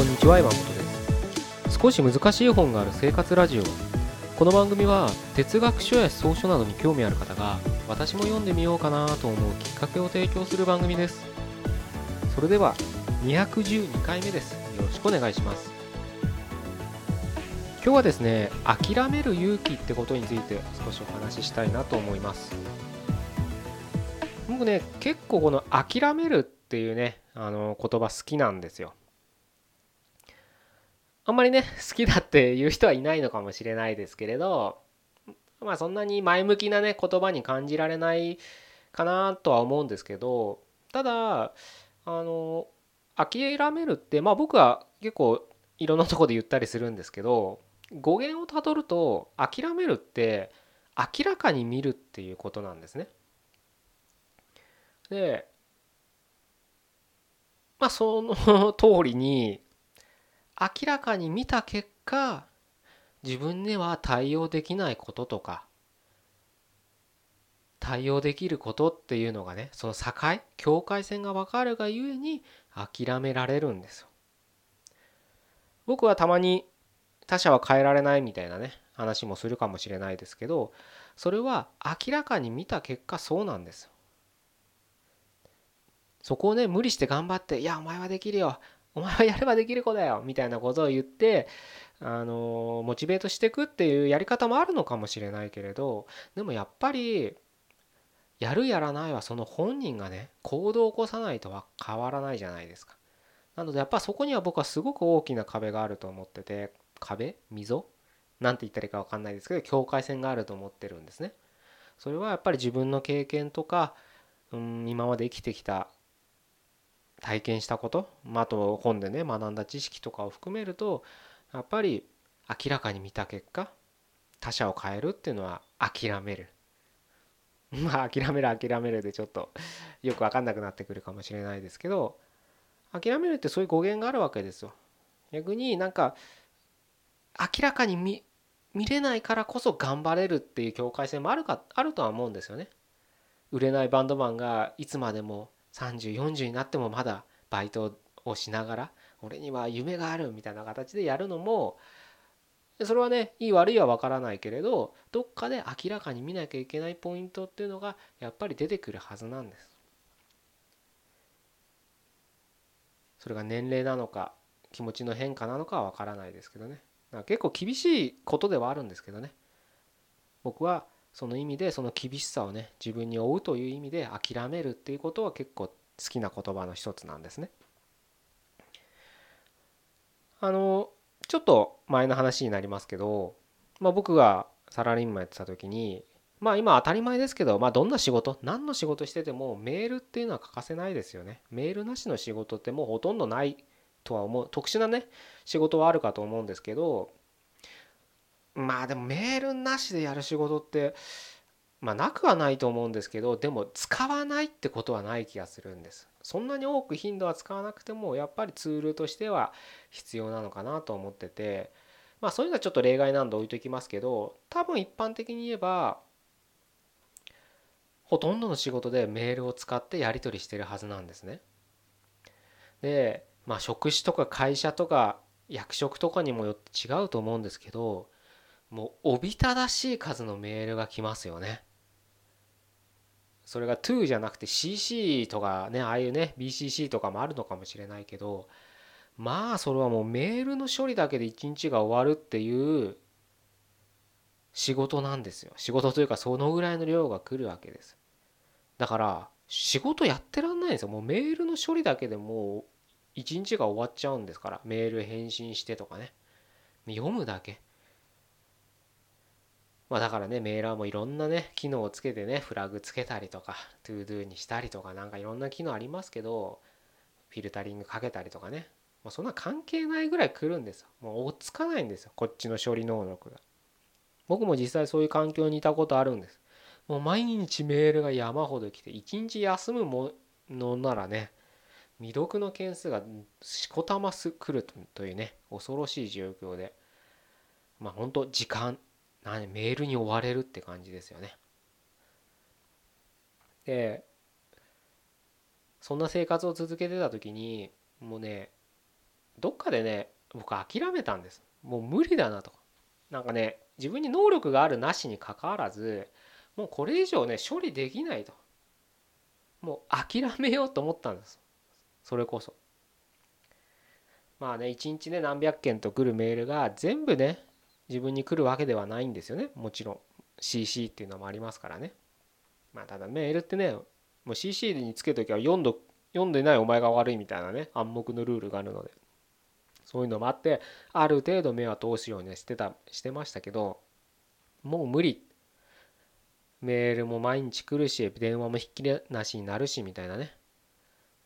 こんにちは山本です。少し難しい本がある生活ラジオ。この番組は哲学書や草書などに興味ある方が私も読んでみようかなと思うきっかけを提供する番組です。それでは212回目です。よろしくお願いします。今日はですね諦める勇気ってことについて少しお話ししたいなと思います。僕ね結構この諦めるっていうねあの言葉好きなんですよ。あんまりね好きだっていう人はいないのかもしれないですけれどまあそんなに前向きなね言葉に感じられないかなとは思うんですけどただあの諦めるってまあ僕は結構いろんなとこで言ったりするんですけど語源をたどると諦めるって明らかに見るっていうことなんですね。でまあその通りに明らかに見た結果自分では対応できないこととか対応できることっていうのがねその境境界線が分かるがゆえに諦められるんですよ。僕はたまに他者は変えられないみたいなね話もするかもしれないですけどそれは明らかに見た結果そうなんですよ。そこをね無理して頑張って「いやお前はできるよお前はやればできる子だよ」みたいなことを言ってあのモチベートしていくっていうやり方もあるのかもしれないけれどでもやっぱりやるやらないはその本人がね行動を起こさないとは変わらないじゃないですか。なのでやっぱそこには僕はすごく大きな壁があると思ってて壁？溝？なんて言ったらいいか分かんないですけど境界線があると思ってるんですね。それはやっぱり自分の経験とかうん今まで生きてきた体験したこと、まあ、あと本でね学んだ知識とかを含めるとやっぱり明らかに見た結果他者を変えるっていうのは諦める。まあ諦める諦めるでちょっとよく分かんなくなってくるかもしれないですけど諦めるってそういう語源があるわけですよ。逆になんか明らかに見見れないからこそ頑張れるっていう境界線もあるかあるとは思うんですよね。売れないバンドマンがいつまでも3040になってもまだバイトをしながら俺には夢があるみたいな形でやるのもそれはねいい悪いは分からないけれどどっかで明らかに見なきゃいけないポイントっていうのがやっぱり出てくるはずなんです。それが年齢なのか気持ちの変化なのかは分からないですけどね結構厳しいことではあるんですけどね僕はその意味でその厳しさをね自分に負うという意味で諦めるっていうことは結構好きな言葉の一つなんですね。あのちょっと前の話になりますけど、まあ、僕がサラリーマンやってた時にまあ今当たり前ですけど、まあ、どんな仕事何の仕事しててもメールっていうのは欠かせないですよね。メールなしの仕事ってもうほとんどないとは思う特殊なね仕事はあるかと思うんですけどまあでもメールなしでやる仕事ってまあなくはないと思うんですけどでも使わないってことはない気がするんですそんなに多く頻度は使わなくてもやっぱりツールとしては必要なのかなと思っててまあそういうのはちょっと例外なんで置いときますけど多分一般的に言えばほとんどの仕事でメールを使ってやり取りしてるはずなんですね。でまあ職種とか会社とか役職とかにもよって違うと思うんですけどもうおびただしい数のメールが来ますよね。それが to じゃなくて CC とかねああいうね BCC とかもあるのかもしれないけどまあそれはもうメールの処理だけで一日が終わるっていう仕事なんですよ。仕事というかそのぐらいの量が来るわけです。だから仕事やってらんないんですよ。もうメールの処理だけでもう一日が終わっちゃうんですから。メール返信してとかね。読むだけ。まあだからね、メーラーもいろんなね、機能をつけてね、フラグつけたりとか、 to do にしたりとか、なんかいろんな機能ありますけど、フィルタリングかけたりとかね、もうそんな関係ないぐらい来るんですよ。もう追っつかないんですよ、こっちの処理能力が。僕も実際そういう環境にいたことあるんです。もう毎日メールが山ほど来て、一日休むものならね、未読の件数がしこたます来るというね、恐ろしい状況で、まあ本当時間、何メールに追われるって感じですよね。でそんな生活を続けてた時にもうねどっかでね僕諦めたんです。もう無理だなと。なんかね自分に能力があるなしにかかわらずもうこれ以上ね処理できないと。もう諦めようと思ったんです。それこそ。まあね一日ね何百件と来るメールが全部ね自分に来るわけではないんですよね。もちろん。CC っていうのもありますからね。まあただメールってねもう CC につけときは読んど読んでないお前が悪いみたいなね暗黙のルールがあるので。そういうのもあってある程度目は通すようにしてたしてましたけどもう無理。メールも毎日来るし電話もひっきりなしになるしみたいなね。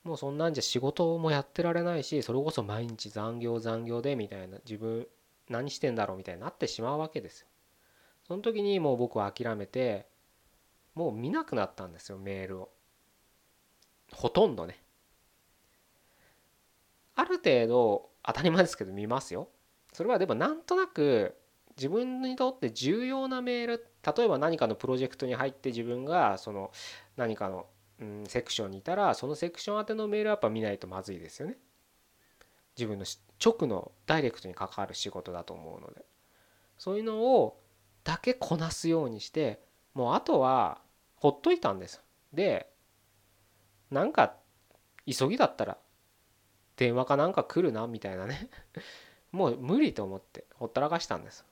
もうそんなんじゃ仕事もやってられないしそれこそ毎日残業残業でみたいな自分何してんだろうみたいになってしまうわけですよ。その時にもう僕は諦めてもう見なくなったんですよメールを。ほとんどね。ある程度当たり前ですけど見ますよ。それはでもなんとなく自分にとって重要なメール例えば何かのプロジェクトに入って自分がその何かの、うん、セクションにいたらそのセクション宛てのメールはやっぱ見ないとまずいですよね。自分の直のダイレクトに関わる仕事だと思うので。そういうのをだけこなすようにしてもうあとはほっといたんです。でなんか急ぎだったら電話かなんか来るなみたいなね。もう無理と思ってほったらかしたんです。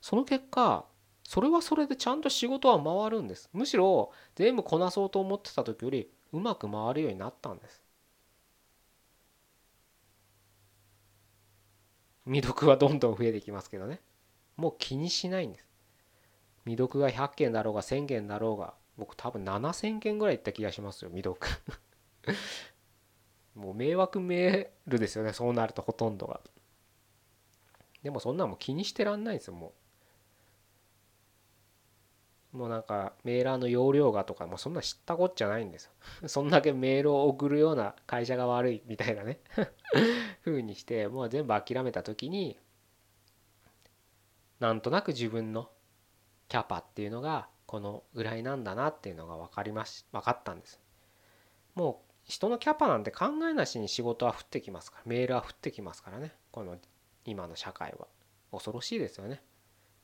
その結果それはそれでちゃんと仕事は回るんです。むしろ全部こなそうと思ってた時よりうまく回るようになったんです。未読はどんどん増えてきますけどね。もう気にしないんです。未読が100件だろうが1000件だろうが僕多分7000件ぐらいいった気がしますよ未読。もう迷惑メールですよねそうなるとほとんどが。でもそんなも気にしてらんないんですよもう。もうなんかメーラーの容量がとかもうそんな知ったこっちゃないんですよ。そんだけメールを送るような会社が悪いみたいなね。風にしてもう全部諦めた時になんとなく自分のキャパっていうのがこのぐらいなんだなっていうのが分かります分かったんです。もう人のキャパなんて考えなしに仕事は降ってきますからメールは降ってきますからね。この今の社会は。恐ろしいですよね。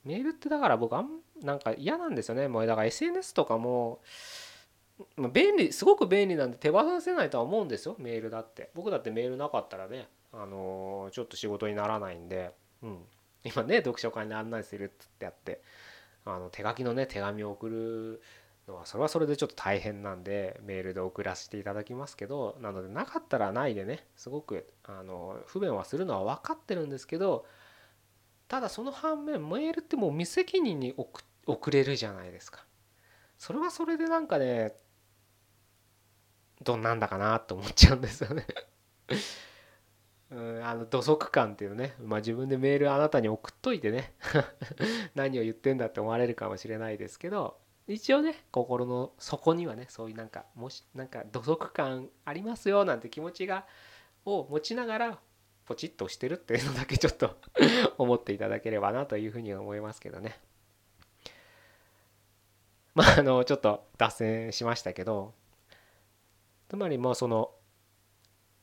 メールってだから僕あんなんか嫌なんですよね。もうだから SNS とかも便利すごく便利なんで手放せないとは思うんですよ。メールだって。僕だってメールなかったらね。あの、ちょっと仕事にならないんでうん。今ね読書会に案内するっつってやってあの手書きのね手紙を送るのはそれはそれでちょっと大変なんでメールで送らせていただきますけどなのでなかったらないでねすごくあの不便はするのは分かってるんですけどただその反面メールってもう無責任に送れるじゃないですか。それはそれでなんかねどんなんだかなと思っちゃうんですよね、あの土足感っていうね、まあ、自分でメールあなたに送っといてね 何を言ってんだって思われるかもしれないですけど一応ね心の底にはねそういうなんかもしなんか土足感ありますよなんて気持ちがを持ちながらポチッとしてるっていうのだけちょっと 思っていただければなというふうに思いますけどね。まああのちょっと脱線しましたけどつまりもうその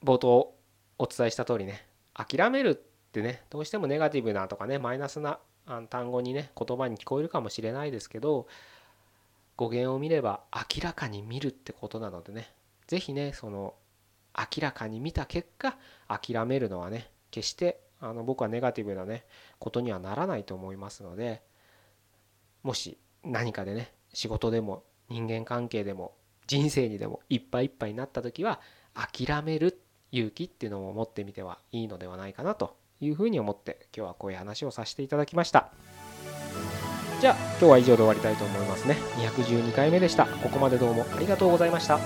冒頭お伝えした通りね諦めるってねどうしてもネガティブなとかねマイナスな単語にね言葉に聞こえるかもしれないですけど語源を見れば明らかに見るってことなのでね是非ねその明らかに見た結果諦めるのはね決してあの僕はネガティブなねことにはならないと思いますのでもし何かでね仕事でも人間関係でも人生にでもいっぱいいっぱいになった時は諦めるって勇気っていうのも持ってみてはいいのではないかなというふうに思って今日はこういう話をさせていただきました。じゃあ今日は以上で終わりたいと思いますね。212回目でした。ここまでどうもありがとうございました。